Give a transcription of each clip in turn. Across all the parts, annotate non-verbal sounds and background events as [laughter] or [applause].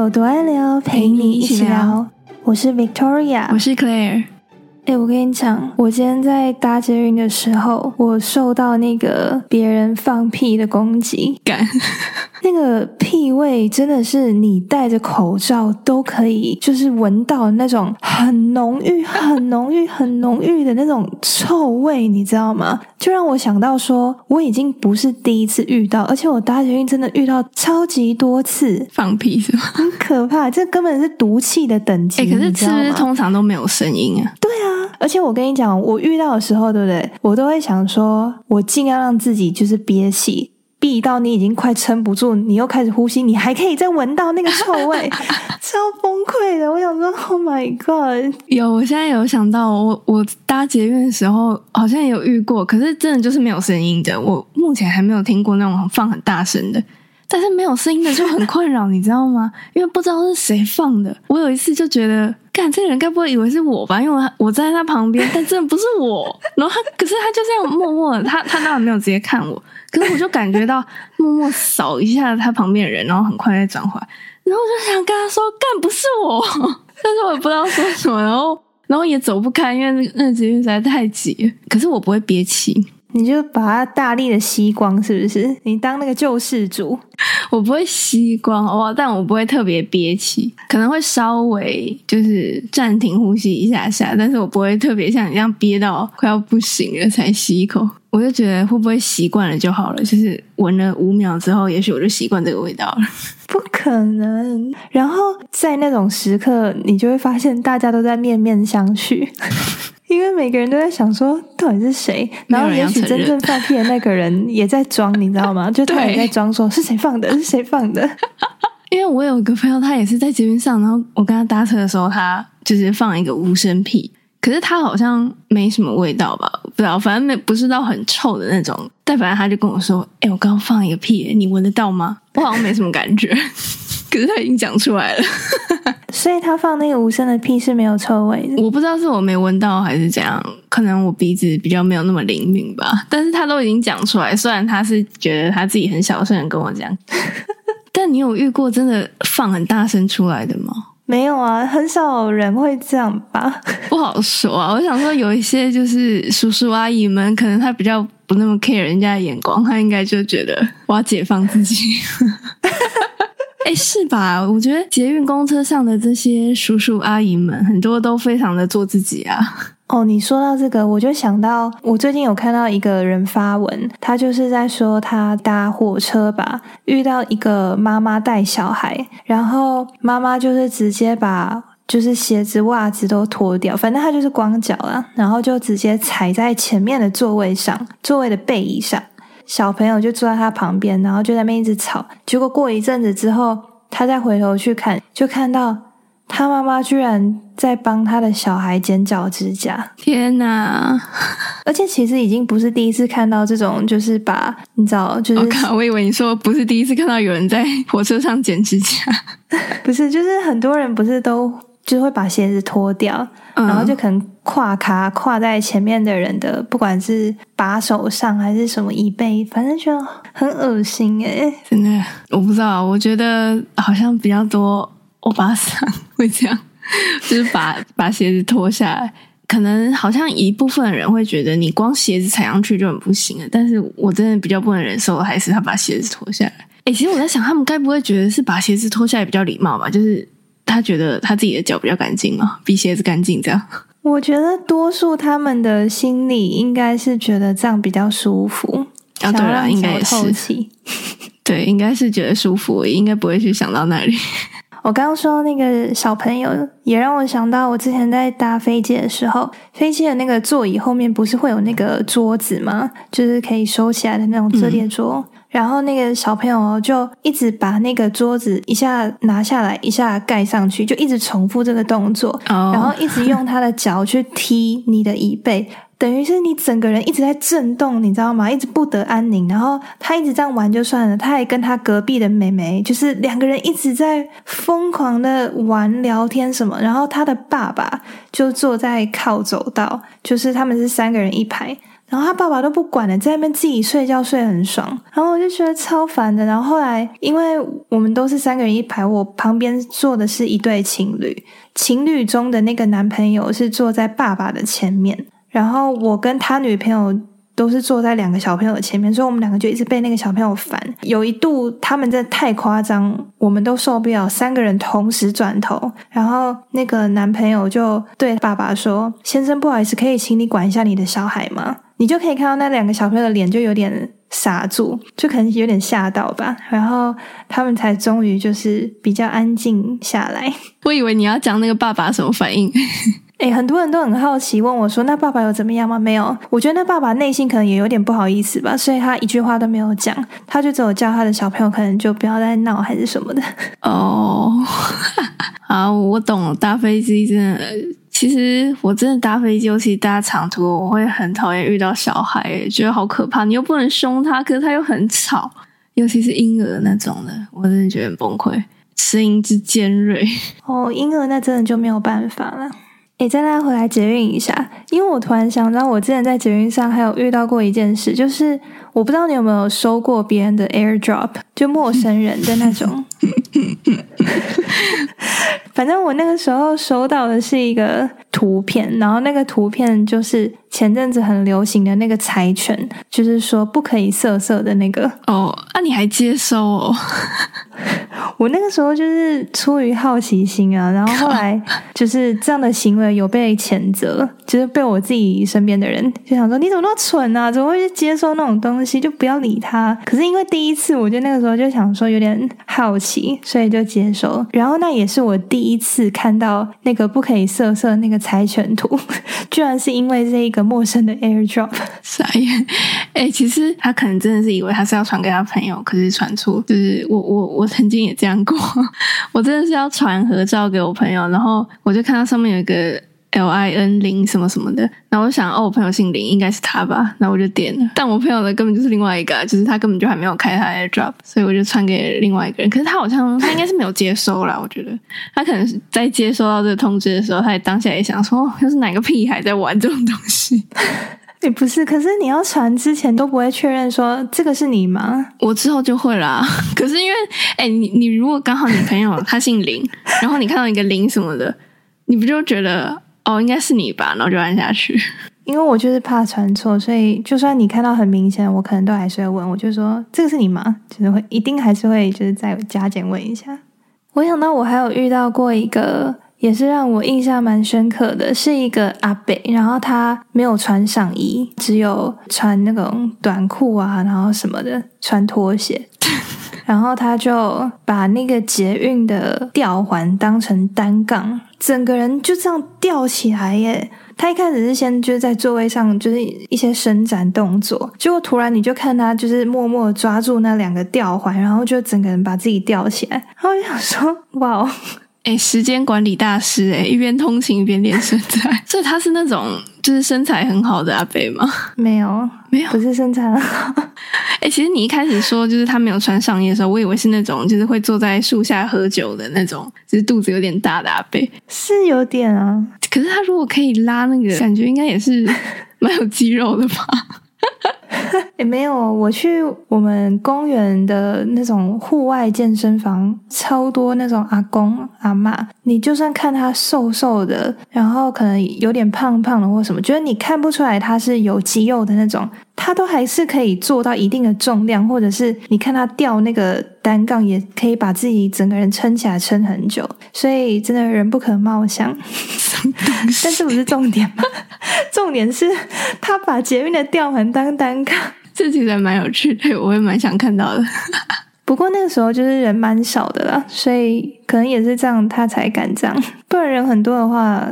有多爱聊，陪你一起聊。我是 Victoria，我是 Claire。哎，我跟你讲，我今天在搭捷运的时候，我受到那个别人放屁的攻击，感那个屁味真的是你戴着口罩都可以，就是闻到那种很浓郁、很浓郁、很浓郁的那种臭味，你知道吗？就让我想到说，我已经不是第一次遇到，而且我搭捷运真的遇到超级多次放屁，是吗？很可怕，这根本是毒气的等级。哎，可是是不是通常都没有声音啊？对啊。而且我跟你讲，我遇到的时候，对不对？我都会想说，我尽量让自己就是憋气，闭到你已经快撑不住，你又开始呼吸，你还可以再闻到那个臭味，[laughs] 超崩溃的。我想说，Oh my God！有，我现在有想到，我我搭捷运的时候好像有遇过，可是真的就是没有声音的。我目前还没有听过那种放很大声的。但是没有声音的就很困扰，你知道吗？[laughs] 因为不知道是谁放的。我有一次就觉得，干这个人该不会以为是我吧？因为我站在他旁边，但真的不是我。然后他，可是他就这样默默，他他当然没有直接看我，可是我就感觉到默默扫一下他旁边的人，然后很快再转回来。然后我就想跟他说，干不是我，[laughs] 但是我也不知道说什么，然后然后也走不开，因为那个那捷运实在太挤。可是我不会憋气。你就把它大力的吸光，是不是？你当那个救世主，我不会吸光哇，但我不会特别憋气，可能会稍微就是暂停呼吸一下下，但是我不会特别像你这样憋到快要不行了才吸一口。我就觉得会不会习惯了就好了，就是闻了五秒之后，也许我就习惯这个味道了。[laughs] 不可能。然后在那种时刻，你就会发现大家都在面面相觑。[laughs] 因为每个人都在想说到底是谁，然后也许真正放屁的那个人也在装，你知道吗？就他也在装，说是谁放的，是谁放的。[laughs] 因为我有一个朋友，他也是在捷运上，然后我跟他搭车的时候，他就是放一个无声屁，可是他好像没什么味道吧？不知道，反正没不是到很臭的那种。但反正他就跟我说：“哎，我刚放一个屁，你闻得到吗？”我好像没什么感觉。[laughs] 可是他已经讲出来了，[laughs] 所以他放那个无声的屁是没有臭味的。我不知道是我没闻到还是怎样，可能我鼻子比较没有那么灵敏吧。但是他都已经讲出来，虽然他是觉得他自己很小声的跟我讲，[laughs] 但你有遇过真的放很大声出来的吗？没有啊，很少人会这样吧？[laughs] 不好说啊。我想说，有一些就是叔叔阿姨们，可能他比较不那么 care 人家的眼光，他应该就觉得我要解放自己。[laughs] 哎，是吧？我觉得捷运公车上的这些叔叔阿姨们，很多都非常的做自己啊。哦，你说到这个，我就想到我最近有看到一个人发文，他就是在说他搭火车吧，遇到一个妈妈带小孩，然后妈妈就是直接把就是鞋子袜子都脱掉，反正他就是光脚了，然后就直接踩在前面的座位上，座位的背椅上。小朋友就坐在他旁边，然后就在那边一直吵。结果过一阵子之后，他再回头去看，就看到他妈妈居然在帮他的小孩剪脚指甲。天哪！而且其实已经不是第一次看到这种，就是把你知道，就是我以为你说不是第一次看到有人在火车上剪指甲，[laughs] 不是，就是很多人不是都。就会把鞋子脱掉，然后就可能跨卡跨在前面的人的，不管是把手上还是什么椅背，反正就很恶心哎！真的，我不知道，我觉得好像比较多欧巴桑会这样，就是把把鞋子脱下来。可能好像一部分人会觉得你光鞋子踩上去就很不行了，但是我真的比较不能忍受的还是他把鞋子脱下来。哎，其实我在想，他们该不会觉得是把鞋子脱下来比较礼貌吧？就是。他觉得他自己的脚比较干净嘛，比鞋子干净这样。我觉得多数他们的心里应该是觉得这样比较舒服。啊，对了，应该也是。[laughs] 对，应该是觉得舒服，应该不会去想到那里。我刚刚说那个小朋友，也让我想到我之前在搭飞机的时候，飞机的那个座椅后面不是会有那个桌子吗？就是可以收起来的那种折叠桌。然后那个小朋友就一直把那个桌子一下拿下来，一下盖上去，就一直重复这个动作，然后一直用他的脚去踢你的椅背，等于是你整个人一直在震动，你知道吗？一直不得安宁。然后他一直这样玩就算了，他还跟他隔壁的妹妹，就是两个人一直在疯狂的玩聊天什么。然后他的爸爸就坐在靠走道，就是他们是三个人一排。然后他爸爸都不管了，在那边自己睡觉睡很爽，然后我就觉得超烦的。然后后来，因为我们都是三个人一排，我旁边坐的是一对情侣，情侣中的那个男朋友是坐在爸爸的前面，然后我跟他女朋友。都是坐在两个小朋友的前面，所以我们两个就一直被那个小朋友烦。有一度他们真的太夸张，我们都受不了。三个人同时转头，然后那个男朋友就对爸爸说：“先生，不好意思，可以请你管一下你的小孩吗？”你就可以看到那两个小朋友的脸就有点傻住，就可能有点吓到吧。然后他们才终于就是比较安静下来。我以为你要讲那个爸爸什么反应。哎，很多人都很好奇，问我说：“那爸爸有怎么样吗？”没有，我觉得那爸爸内心可能也有点不好意思吧，所以他一句话都没有讲，他就只有叫他的小朋友可能就不要再闹还是什么的。哦，[laughs] 好，我懂了。搭飞机真的，其实我真的搭飞机，尤其搭长途，我会很讨厌遇到小孩，觉得好可怕。你又不能凶他，可是他又很吵，尤其是婴儿那种的，我真的觉得很崩溃，声音之尖锐。哦，婴儿那真的就没有办法了。诶，再拉回来捷运一下，因为我突然想到，我之前在捷运上还有遇到过一件事，就是我不知道你有没有收过别人的 AirDrop，就陌生人的那种。[laughs] 反正我那个时候收到的是一个图片，然后那个图片就是前阵子很流行的那个柴犬，就是说不可以色色的那个。哦，啊，你还接收哦？[laughs] 我那个时候就是出于好奇心啊，然后后来就是这样的行为有被谴责，就是被我自己身边的人就想说你怎么那么蠢啊，怎么会去接收那种东西，就不要理他。可是因为第一次，我觉得那个时候就想说有点好奇，所以就接收。然后那也是我第一次看到那个不可以色色那个柴犬图，[laughs] 居然是因为这一个陌生的 AirDrop。[laughs] 傻眼！哎，其实他可能真的是以为他是要传给他朋友，可是传出。就是我我我曾经也这样过，[laughs] 我真的是要传合照给我朋友，然后我就看到上面有一个 L I N 零什么什么的，然后我想哦，我朋友姓林，应该是他吧，然后我就点了，但我朋友的根本就是另外一个，就是他根本就还没有开他 AirDrop，所以我就传给另外一个人。可是他好像他应该是没有接收啦，我觉得他可能是在接收到这个通知的时候，他也当下也想说，又是哪个屁孩在玩这种东西。[laughs] 也不是，可是你要传之前都不会确认说这个是你吗？我之后就会啦。[laughs] 可是因为，哎，你你如果刚好你朋友他姓林，然后你看到一个林什么的，你不就觉得哦应该是你吧？然后就按下去。[laughs] 因为我就是怕传错，所以就算你看到很明显，我可能都还是会问。我就说这个是你吗？就是会一定还是会就是再加减问一下。我想到我还有遇到过一个。也是让我印象蛮深刻的，是一个阿北，然后他没有穿上衣，只有穿那种短裤啊，然后什么的，穿拖鞋，[laughs] 然后他就把那个捷运的吊环当成单杠，整个人就这样吊起来耶。他一开始是先就是在座位上就是一些伸展动作，结果突然你就看他就是默默抓住那两个吊环，然后就整个人把自己吊起来，然后我想说，哇。哦 [laughs] 哎，时间管理大师哎，一边通勤一边练身材，[laughs] 所以他是那种就是身材很好的阿贝吗？没有，没有，不是身材很好。[laughs] 哎，其实你一开始说就是他没有穿上衣的时候，我以为是那种就是会坐在树下喝酒的那种，就是肚子有点大的阿贝，是有点啊。可是他如果可以拉那个，感觉应该也是蛮有肌肉的吧。[laughs] 也没有，我去我们公园的那种户外健身房，超多那种阿公阿妈。你就算看他瘦瘦的，然后可能有点胖胖的或什么，觉得你看不出来他是有肌肉的那种，他都还是可以做到一定的重量，或者是你看他吊那个单杠，也可以把自己整个人撑起来撑很久。所以真的人不可貌相，[laughs] 但这不是重点吗？重点是他把捷运的吊环当单杠。这其实蛮有趣的，我也蛮想看到的。不过那个时候就是人蛮少的啦，所以可能也是这样，他才敢这样。不然人很多的话，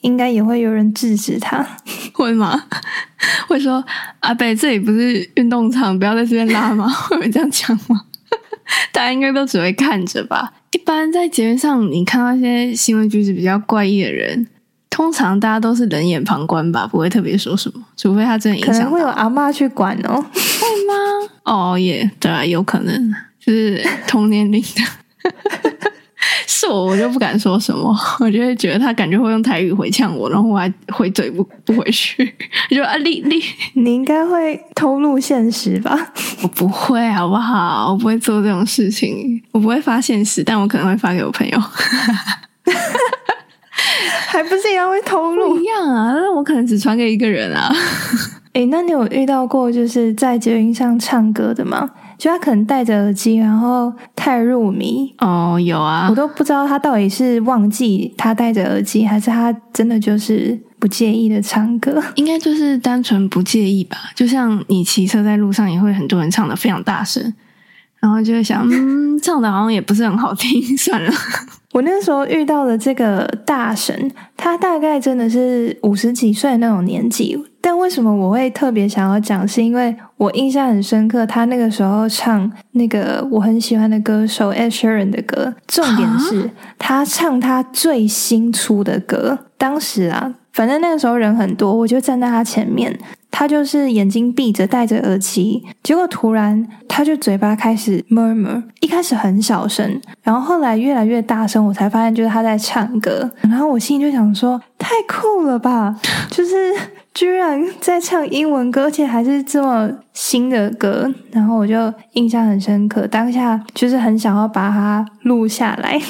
应该也会有人制止他，[laughs] 会吗？[laughs] 会说阿北这里不是运动场，不要在这边拉吗？[laughs] 会有这样讲吗？大家应该都只会看着吧。一般在节目上，你看到一些行为举止比较怪异的人。通常大家都是冷眼旁观吧，不会特别说什么，除非他真的影响。可能会有阿妈去管哦，会吗？哦，也对啊，有可能，就是同年龄的。是我，我就不敢说什么，[laughs] 我就会觉得他感觉会用台语回呛我，然后我还回嘴不不回去，就啊，你你你应该会偷录现实吧？我不会，好不好？我不会做这种事情，我不会发现实，但我可能会发给我朋友。[laughs] 还不是一样会偷录一样啊？那我可能只传给一个人啊。[laughs] 哎，那你有遇到过就是在捷运上唱歌的吗？就他可能戴着耳机，然后太入迷哦，有啊，我都不知道他到底是忘记他戴着耳机，还是他真的就是不介意的唱歌。应该就是单纯不介意吧。就像你骑车在路上，也会很多人唱的非常大声，然后就会想，嗯，唱的好像也不是很好听，算了。我那时候遇到的这个大神，他大概真的是五十几岁那种年纪。但为什么我会特别想要讲？是因为我印象很深刻，他那个时候唱那个我很喜欢的歌手 Ed Sheeran 的歌，重点是他唱他最新出的歌。当时啊，反正那个时候人很多，我就站在他前面。他就是眼睛闭着，戴着耳机，结果突然他就嘴巴开始 murmur，一开始很小声，然后后来越来越大声，我才发现就是他在唱歌，然后我心里就想说，太酷了吧，[laughs] 就是。居然在唱英文歌，而且还是这么新的歌，然后我就印象很深刻。当下就是很想要把它录下来，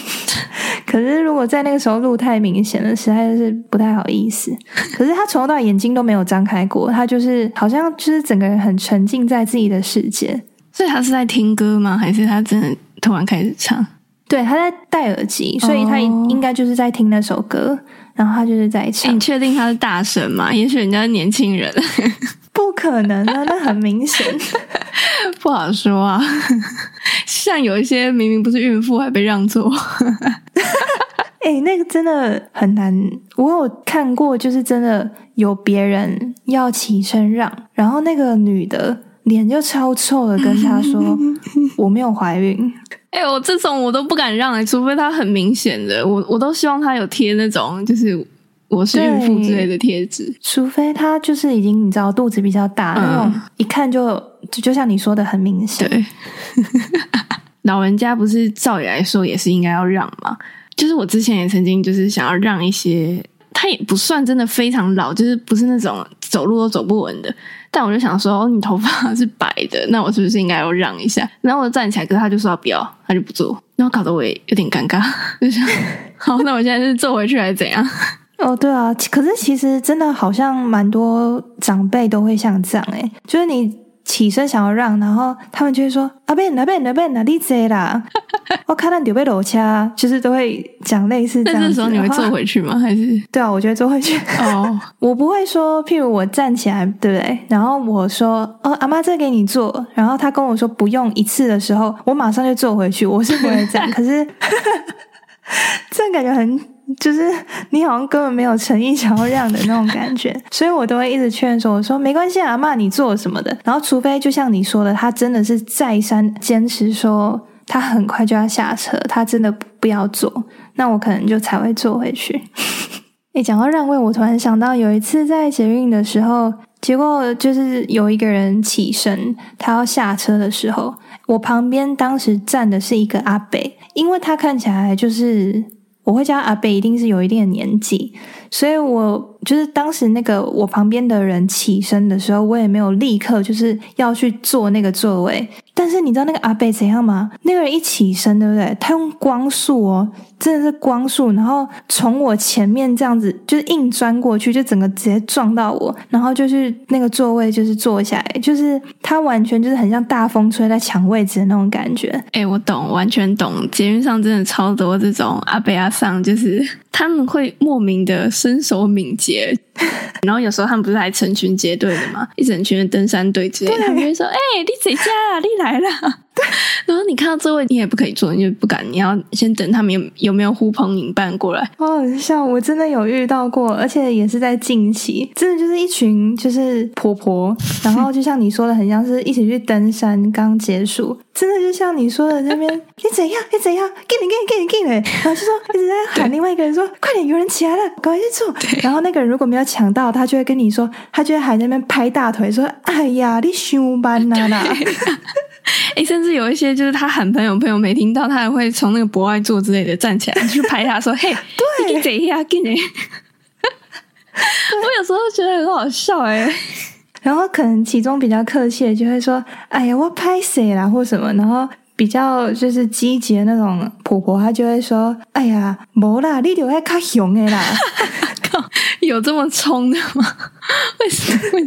可是如果在那个时候录太明显了，实在是不太好意思。可是他从头到眼睛都没有张开过，他就是好像就是整个人很沉浸在自己的世界。所以他是在听歌吗？还是他真的突然开始唱？对，他在戴耳机，所以他应该就是在听那首歌。然后他就是在唱，你确定他是大神吗？也许人家是年轻人，不可能啊，那很明显，[laughs] 不好说啊。[laughs] 像有一些明明不是孕妇还被让座，[laughs] 哎，那个真的很难。我有看过，就是真的有别人要起身让，然后那个女的脸就超臭的跟他说：[laughs] “我没有怀孕。”哎，我这种我都不敢让哎，除非他很明显的，我我都希望他有贴那种就是我是孕妇之类的贴纸，除非他就是已经你知道肚子比较大那种，一看就就就像你说的很明显。对，[laughs] 老人家不是照理来说也是应该要让嘛？就是我之前也曾经就是想要让一些，他也不算真的非常老，就是不是那种走路都走不稳的。但我就想说，哦你头发 [laughs] 是白的，那我是不是应该要让一下？然后我站起来，可是他就说不要，他就不做，然后搞得我也有点尴尬。[laughs] 就想，好，那我现在是坐回去还是怎样？哦，对啊，可是其实真的好像蛮多长辈都会像这样，诶就是你。起身想要让，然后他们就会说：“阿贝阿贝阿贝哪里贼啦？” [laughs] 我看到你被楼掐，就是都会讲类似这样。这时候你会坐回去吗？还是对啊？我觉得坐回去。哦，[laughs] 我不会说，譬如我站起来，对不对？然后我说：“哦，阿妈，这给你坐。”然后他跟我说不用一次的时候，我马上就坐回去。我是不会这样，[laughs] 可是这样感觉很。就是你好像根本没有诚意想要让的那种感觉，所以我都会一直劝说我说没关系啊，骂你做什么的。然后除非就像你说的，他真的是再三坚持说他很快就要下车，他真的不要坐，那我可能就才会坐回去。[laughs] 诶，讲到让位，我突然想到有一次在捷运的时候，结果就是有一个人起身，他要下车的时候，我旁边当时站的是一个阿北，因为他看起来就是。我会叫阿贝，一定是有一定的年纪，所以我就是当时那个我旁边的人起身的时候，我也没有立刻就是要去坐那个座位。但是你知道那个阿贝怎样吗？那个人一起身，对不对？他用光速哦，真的是光速，然后从我前面这样子就是硬钻过去，就整个直接撞到我，然后就是那个座位就是坐下来，就是他完全就是很像大风吹在抢位置的那种感觉。哎，我懂，完全懂。捷运上真的超多这种阿贝阿上，就是他们会莫名的身手敏捷。[laughs] 然后有时候他们不是还成群结队的吗？一整群的登山队之类，他们就会说：“哎，你谁家？你来了。” [laughs] 然后你看到座位，你也不可以坐，你就不敢。你要先等他们有有没有呼朋引伴过来。哦，像我真的有遇到过，而且也是在近期，真的就是一群就是婆婆，然后就像你说的，很像是一起去登山刚结束，真的就像你说的那边，[laughs] 你怎样？你怎样？给你给你给你给你，然后就说一直在喊另外一个人说：“快点，有人起来了，赶快去坐。[laughs] ”然后那个人如果没有抢到，他就会跟你说，他就会还在那边拍大腿说：“哎呀，你上班啦啦。” [laughs] 哎，甚至有一些就是他喊朋友，朋友没听到，他还会从那个博爱座之类的站起来 [laughs] 去拍他，说：“嘿，对，你等一下，给你。”我有时候觉得很好笑哎。然后可能其中比较客气的就会说：“哎呀，我拍谁啦，或什么。”然后比较就是积极的那种婆婆，她就会说：“哎呀，没啦，你留在看熊的啦。[laughs] ”靠，有这么冲的吗？为什么？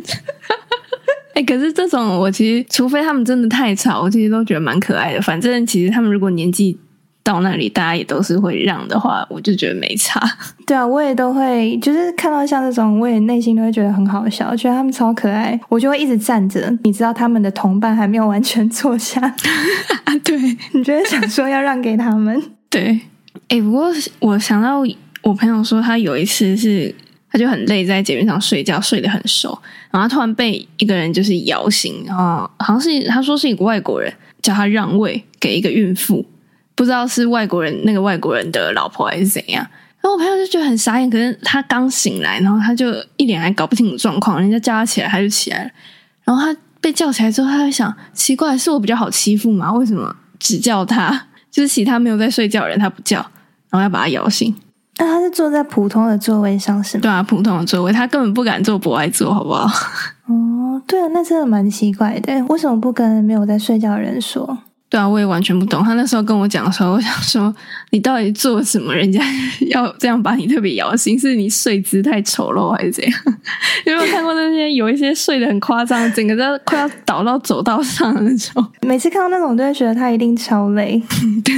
哎，可是这种我其实，除非他们真的太吵，我其实都觉得蛮可爱的。反正其实他们如果年纪到那里，大家也都是会让的话，我就觉得没差。[laughs] 对啊，我也都会，就是看到像这种，我也内心都会觉得很好笑，觉得他们超可爱，我就会一直站着。你知道他们的同伴还没有完全坐下，[laughs] 对你就会想说要让给他们。对，哎，不过我想到我朋友说，他有一次是。他就很累，在捷运上睡觉，睡得很熟，然后突然被一个人就是摇醒，然后好像是他说是一个外国人叫他让位给一个孕妇，不知道是外国人那个外国人的老婆还是怎样。然后我朋友就觉得很傻眼，可是他刚醒来，然后他就一脸还搞不清楚状况，人家叫他起来他就起来了，然后他被叫起来之后，他在想奇怪，是我比较好欺负吗？为什么只叫他？就是其他没有在睡觉的人他不叫，然后要把他摇醒。那他是坐在普通的座位上是吗？对啊，普通的座位，他根本不敢坐博爱座，好不好？哦，对啊，那真的蛮奇怪的，为什么不跟没有在睡觉的人说？对啊，我也完全不懂。他那时候跟我讲的时候，我想说，你到底做什么？人家要这样把你特别摇醒，是你睡姿太丑陋，还是怎样？有没有看过那些有一些睡得很夸张，整个都快要倒到走道上的那种？每次看到那种，都会觉得他一定超累。[laughs] 对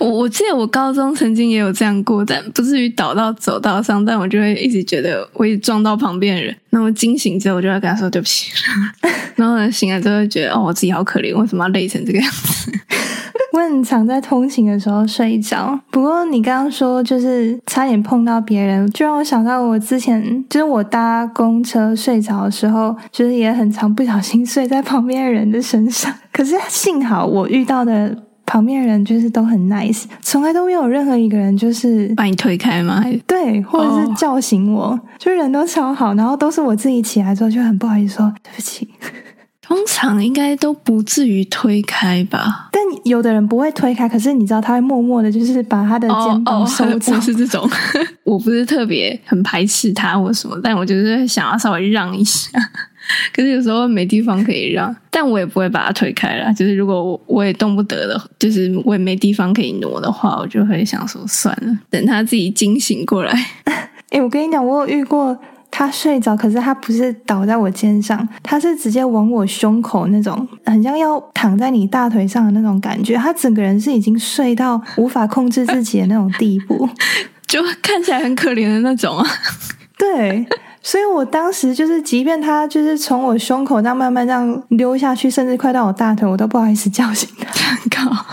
我，我记得我高中曾经也有这样过，但不至于倒到走道上，但我就会一直觉得我一撞到旁边的人。那我惊醒之后，我就会跟他说对不起。[laughs] 然后呢，醒来之后觉得哦，我自己好可怜，为什么要累成这个样子？[laughs] 我很常在通勤的时候睡着。不过你刚刚说就是差点碰到别人，就让我想到我之前就是我搭公车睡着的时候，就是也很常不小心睡在旁边人的身上。可是幸好我遇到的。旁边人就是都很 nice，从来都没有任何一个人就是把你推开吗？对，或者是叫醒我，就人都超好，然后都是我自己起来之后就很不好意思说对不起。通常应该都不至于推开吧？但有的人不会推开，可是你知道他会默默的，就是把他的肩膀收 [laughs] 着，是这种。[laughs] 我不是特别很排斥他或什么，但我就是想要稍微让一下。[laughs] 可是有时候没地方可以让，但我也不会把它推开了。就是如果我我也动不得的，就是我也没地方可以挪的话，我就会想说算了，等他自己惊醒过来。[laughs] 哎，我跟你讲，我有遇过他睡着，可是他不是倒在我肩上，他是直接往我胸口那种，很像要躺在你大腿上的那种感觉。他整个人是已经睡到无法控制自己的那种地步，[laughs] 就看起来很可怜的那种啊。对。所以我当时就是，即便他就是从我胸口这样慢慢这样溜下去，甚至快到我大腿，我都不好意思叫醒他。靠！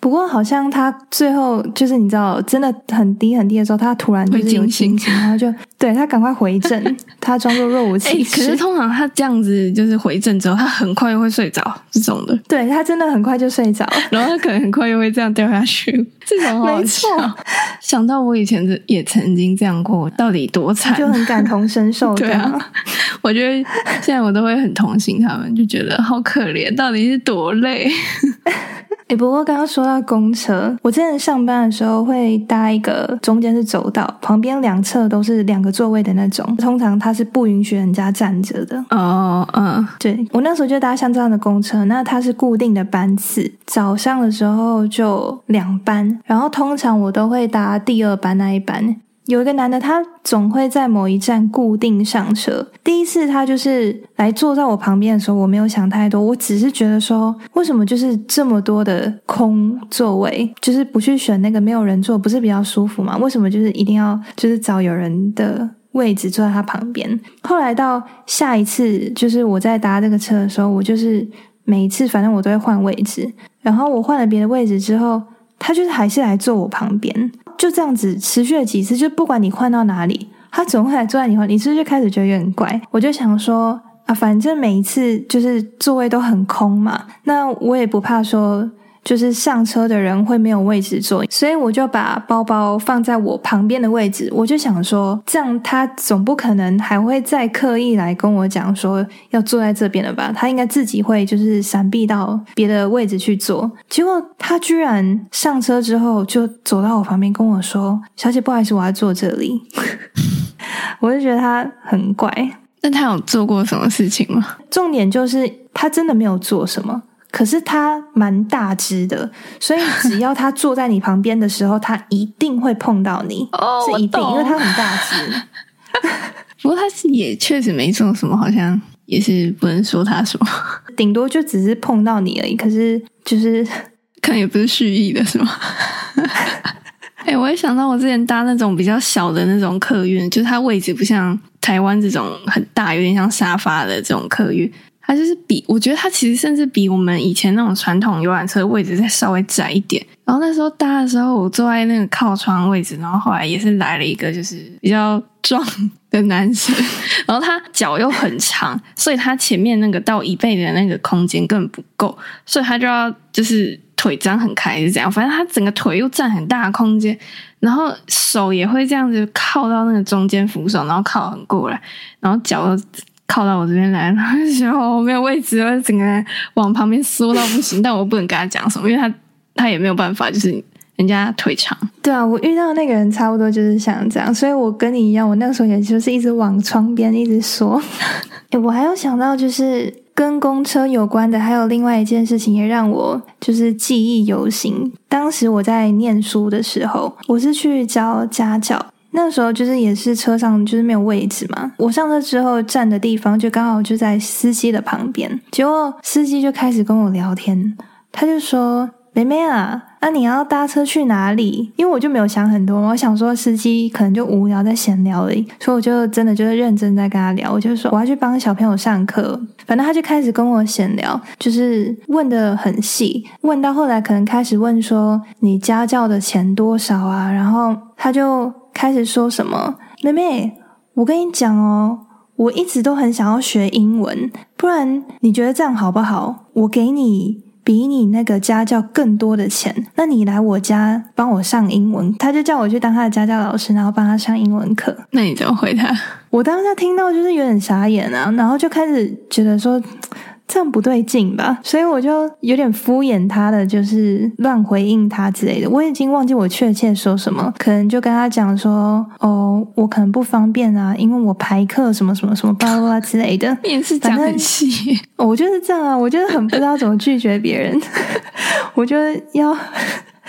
不过好像他最后就是你知道，真的很低很低的时候，他突然就是有惊醒，然后就对他赶快回正，[laughs] 他装作若无其事。可是通常他这样子就是回正之后，他很快又会睡着，这种的。对他真的很快就睡着，然后他可能很快又会这样掉下去。这种没错，想到我以前也曾经这样过，到底多惨，就很感同身受。对啊，我觉得现在我都会很同情他们，就觉得好可怜，到底是多累。哎，不过刚刚说到公车，我之前上班的时候会搭一个中间是走道，旁边两侧都是两个座位的那种，通常它是不允许人家站着的。哦，嗯，对我那时候就搭像这样的公车，那它是固定的班次，早上的时候就两班，然后通常我都会搭第二班那一班。有一个男的，他总会在某一站固定上车。第一次他就是来坐在我旁边的时候，我没有想太多，我只是觉得说，为什么就是这么多的空座位，就是不去选那个没有人坐，不是比较舒服吗？为什么就是一定要就是找有人的位置坐在他旁边？后来到下一次，就是我在搭这个车的时候，我就是每一次反正我都会换位置，然后我换了别的位置之后，他就是还是来坐我旁边。就这样子持续了几次，就不管你换到哪里，他总会来坐在你后。你是不是就开始觉得有点怪？我就想说啊，反正每一次就是座位都很空嘛，那我也不怕说，就是上车的人会没有位置坐，所以我就把包包放在我旁边的位置。我就想说，这样他总不可能还会再刻意来跟我讲说要坐在这边了吧？他应该自己会就是闪避到别的位置去坐。结果他居然上车之后就走到我旁边跟我说：“小姐，不好意思，我要坐这里。” [laughs] 我就觉得他很怪。那他有做过什么事情吗？重点就是他真的没有做什么，可是他蛮大只的，所以只要他坐在你旁边的时候，他一定会碰到你，[laughs] 哦是一定，因为他很大只。[laughs] 不过他是也确实没做什么，好像也是不能说他什么，[laughs] 顶多就只是碰到你而已。可是就是可能也不是蓄意的，是吗？哎、我也想到我之前搭那种比较小的那种客运，就是它位置不像台湾这种很大，有点像沙发的这种客运，它就是比我觉得它其实甚至比我们以前那种传统游览车的位置再稍微窄一点。然后那时候搭的时候，我坐在那个靠窗位置，然后后来也是来了一个就是比较壮的男生，然后他脚又很长，所以他前面那个到椅背的那个空间根本不够，所以他就要就是腿张很开是这样，反正他整个腿又占很大的空间，然后手也会这样子靠到那个中间扶手，然后靠很过来，然后脚又靠到我这边来，然后我没有位置，我整个人往旁边缩到不行，但我不能跟他讲什么，因为他他也没有办法，就是人家腿长。对啊，我遇到那个人差不多就是像这样，所以我跟你一样，我那个时候也就是一直往窗边一直缩。[laughs] 诶我还有想到就是跟公车有关的，还有另外一件事情也让我就是记忆犹新。当时我在念书的时候，我是去教家教。那时候就是也是车上就是没有位置嘛，我上车之后站的地方就刚好就在司机的旁边，结果司机就开始跟我聊天，他就说：“妹妹啊，那、你要搭车去哪里？”因为我就没有想很多，我想说司机可能就无聊在闲聊而已，所以我就真的就是认真在跟他聊。我就说我要去帮小朋友上课，反正他就开始跟我闲聊，就是问的很细，问到后来可能开始问说你家教的钱多少啊，然后他就开始说什么：“妹妹，我跟你讲哦。”我一直都很想要学英文，不然你觉得这样好不好？我给你比你那个家教更多的钱，那你来我家帮我上英文。他就叫我去当他的家教老师，然后帮他上英文课。那你怎么回他？我当下听到就是有点傻眼啊，然后就开始觉得说这样不对劲吧，所以我就有点敷衍他的，就是乱回应他之类的。我已经忘记我确切说什么，可能就跟他讲说，哦，我可能不方便啊，因为我排课什么什么什么巴拉巴拉之类的。你也是讲很细，我就是这样啊，我就是很不知道怎么拒绝别人，[laughs] 我觉得要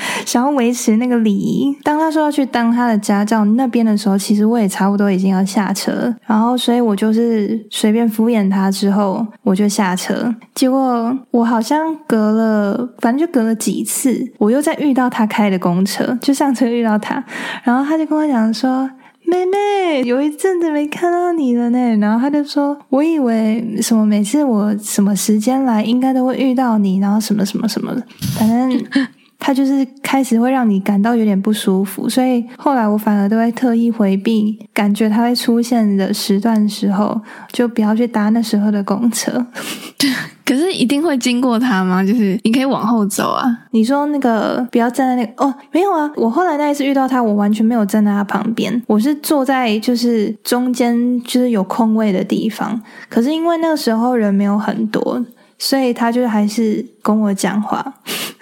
[laughs] 想要维持那个礼仪。当他说要去当他的家教那边的时候，其实我也差不多已经要下车，然后所以我就是随便敷衍他之后，我就下车。结果我好像隔了，反正就隔了几次，我又再遇到他开的公车，就上车遇到他，然后他就跟我讲说。妹妹，有一阵子没看到你了呢。然后他就说：“我以为什么每次我什么时间来，应该都会遇到你，然后什么什么什么的。反正他就是开始会让你感到有点不舒服，所以后来我反而都会特意回避感觉它会出现的时段时候，就不要去搭那时候的公车。[laughs] 可是一定会经过它吗？就是你可以往后走啊。你说那个不要站在那个哦，没有啊，我后来那一次遇到他，我完全没有站在他旁边，我是坐在就是中间就是有空位的地方。可是因为那个时候人没有很多，所以他就还是跟我讲话。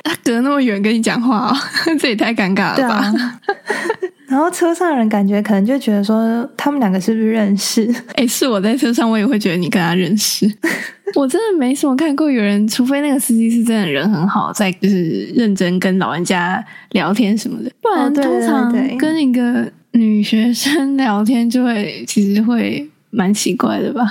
他隔那么远跟你讲话、哦，[laughs] 这也太尴尬了吧？啊，[laughs] 然后车上的人感觉可能就觉得说他们两个是不是认识？哎、是我在车上，我也会觉得你跟他认识。[laughs] 我真的没什么看过有人，除非那个司机是真的人很好，在就是认真跟老人家聊天什么的，不然通常对跟一个女学生聊天就会其实会蛮奇怪的吧？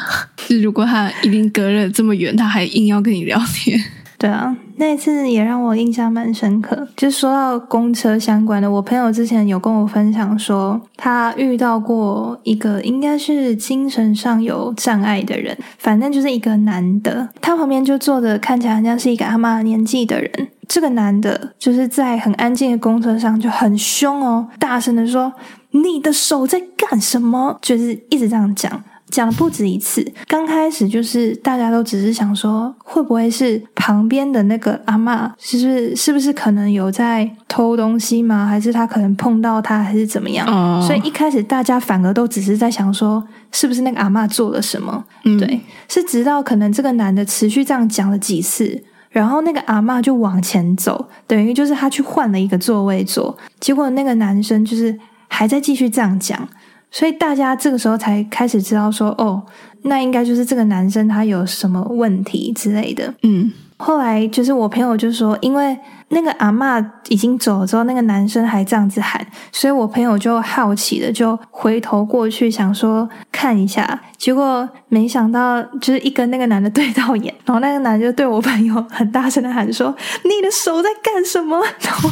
就 [laughs] 如果他已经隔了这么远，他还硬要跟你聊天，[laughs] 对啊，那一次也让我印象蛮深刻。就说到公车相关的，我朋友之前有跟我分享说，他遇到过一个应该是精神上有障碍的人，反正就是一个男的，他旁边就坐着看起来很像是一个阿妈年纪的人。这个男的就是在很安静的公车上就很凶哦，大声的说：“你的手在干什么？”就是一直这样讲。讲了不止一次。刚开始就是大家都只是想说，会不会是旁边的那个阿妈，是不是是不是可能有在偷东西吗？还是他可能碰到他，还是怎么样？哦所以一开始大家反而都只是在想说，是不是那个阿嬷做了什么？嗯对，是直到可能这个男的持续这样讲了几次，然后那个阿嬷就往前走，等于就是他去换了一个座位坐，结果那个男生就是还在继续这样讲，所以大家这个时候才开始知道说，哦，那应该就是这个男生他有什么问题之类的。嗯后来就是我朋友就说，因为那个阿嬷已经走了之后，那个男生还这样子喊，所以我朋友就好奇的就回头过去想说看一下，结果没想到就是一跟那个男的对到眼，然后那个男的就对我朋友很大声的喊说：[laughs] “你的手在干什么？”然后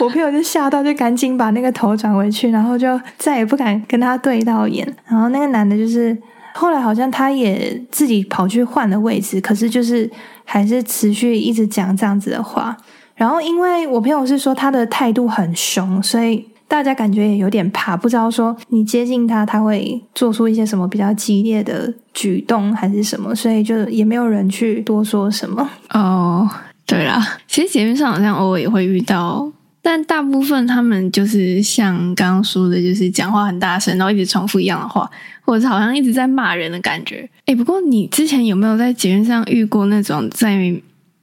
我朋友就吓到，就赶紧把那个头转回去，然后就再也不敢跟他对到眼。然后那个男的就是后来好像他也自己跑去换了位置，可是就是还是持续一直讲这样子的话。然后因为我朋友是说他的态度很凶，所以大家感觉也有点怕，不知道说你接近他，他会做出一些什么比较激烈的举动还是什么，所以就也没有人去多说什么。哦，对啦，其实节目上好像偶尔也会遇到，但大部分他们就是像刚刚说的，就是讲话很大声，然后一直重复一样的话，或者好像一直在骂人的感觉。诶，不过你之前有没有在节目上遇过那种在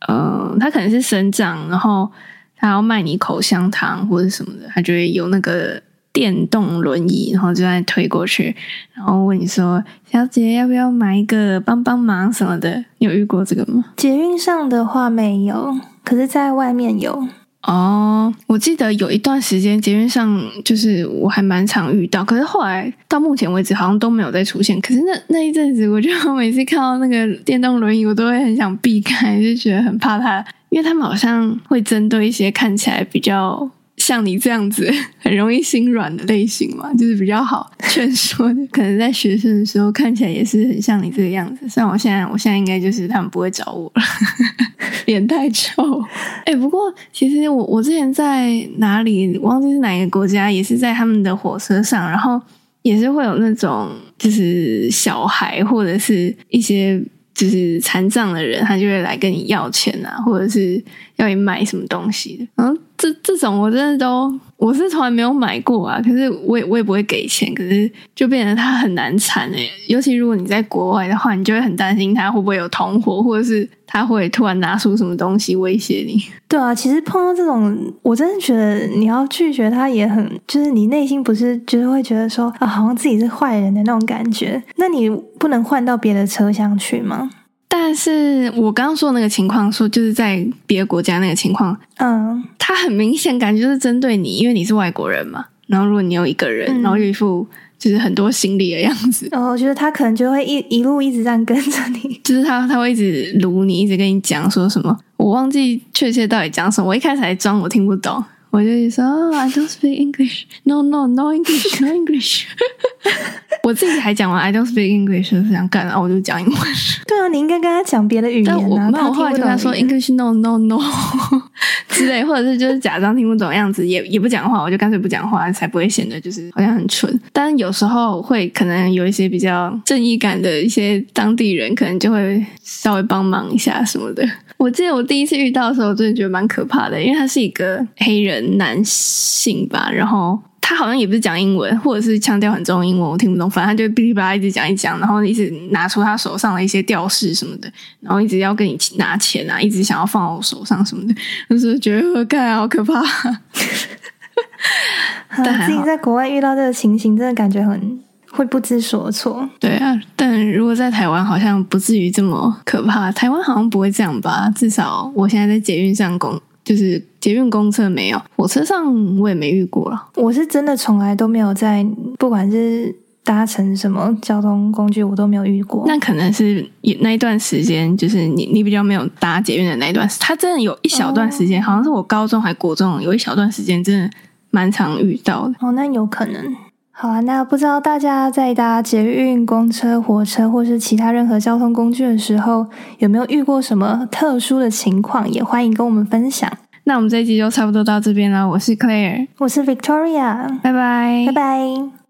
呃，他可能是省长，然后他要卖你口香糖或者什么的，他就会有那个电动轮椅，然后就在推过去，然后问你说：“小姐要不要买一个帮帮忙什么的？”你有遇过这个吗？捷运上的话没有，可是在外面有。哦，我记得有一段时间捷运上就是我还蛮常遇到，可是后来到目前为止好像都没有再出现。可是那那一阵子，我就每次看到那个电动轮椅，我都会很想避开，就觉得很怕它，因为他们好像会针对一些看起来比较像你这样子很容易心软的类型嘛，就是比较好劝说的。可能在学生的时候看起来也是很像你这个样子，虽然我现在我现在应该就是他们不会找我了。[laughs] 脸太臭，哎、不过其实我我之前在哪里忘记是哪一个国家，也是在他们的火车上，然后也是会有那种就是小孩或者是一些就是残障的人，他就会来跟你要钱啊，或者是要你买什么东西的。然后这这种我真的都我是从来没有买过啊，可是我也我也不会给钱，可是就变得他很难缠诶、尤其如果你在国外的话，你就会很担心他会不会有同伙，或者是他会突然拿出什么东西威胁你。对啊，其实碰到这种，我真的觉得你要拒绝他也很，就是你内心不是就是会觉得说啊，好像自己是坏人的那种感觉。那你不能换到别的车厢去吗？但是我刚刚说的那个情况，说就是在别的国家那个情况，嗯，他很明显感觉就是针对你，因为你是外国人嘛。然后如果你有一个人，嗯然后有一副就是很多行李的样子，然后我觉得他可能就会一一路一直这样跟着你。[laughs] 就是他他会一直撸你，一直跟你讲说什么，我忘记确切到底讲什么。我一开始还装我听不懂，我就说、oh, I don't speak English, no no no English, no English。[laughs] 我自己还讲完 I don't speak English 是想干，然后我就讲英文。对啊，你应该跟他讲别的语言但我啊。没有后来他听不跟他说 English no no no [laughs] 之类，或者是就是假装听不懂的样子，也也不讲话，我就干脆不讲话，才不会显得就是好像很蠢。但有时候会可能有一些比较正义感的一些当地人，可能就会稍微帮忙一下什么的。我记得我第一次遇到的时候，我真的觉得蛮可怕的，因为他是一个黑人男性吧，然后。他好像也不是讲英文，或者是腔调很重的英文，我听不懂。反正他就哔哩吧啦一直讲一讲，然后一直拿出他手上的一些吊饰什么的，然后一直要跟你拿钱啊，一直想要放我手上什么的，就是觉得我看好可怕。但自己在国外遇到这个情形，真的感觉很会不知所措。对啊，但如果在台湾，好像不至于这么可怕。台湾好像不会这样吧？至少我现在在捷运上公，就是捷运公车没有，火车上我也没遇过了。我是真的从来都没有在，不管是搭乘什么交通工具，我都没有遇过。那可能是也那一段时间，就是你你比较没有搭捷运的那一段时，他真的有一小段时间，好像是我高中还国中有一小段时间，真的蛮常遇到的。哦，那有可能。好啊，那不知道大家在搭捷运、公车、火车或是其他任何交通工具的时候，有没有遇过什么特殊的情况？也欢迎跟我们分享。那我们这一集就差不多到这边了，我是 Claire，我是 Victoria，拜拜拜拜。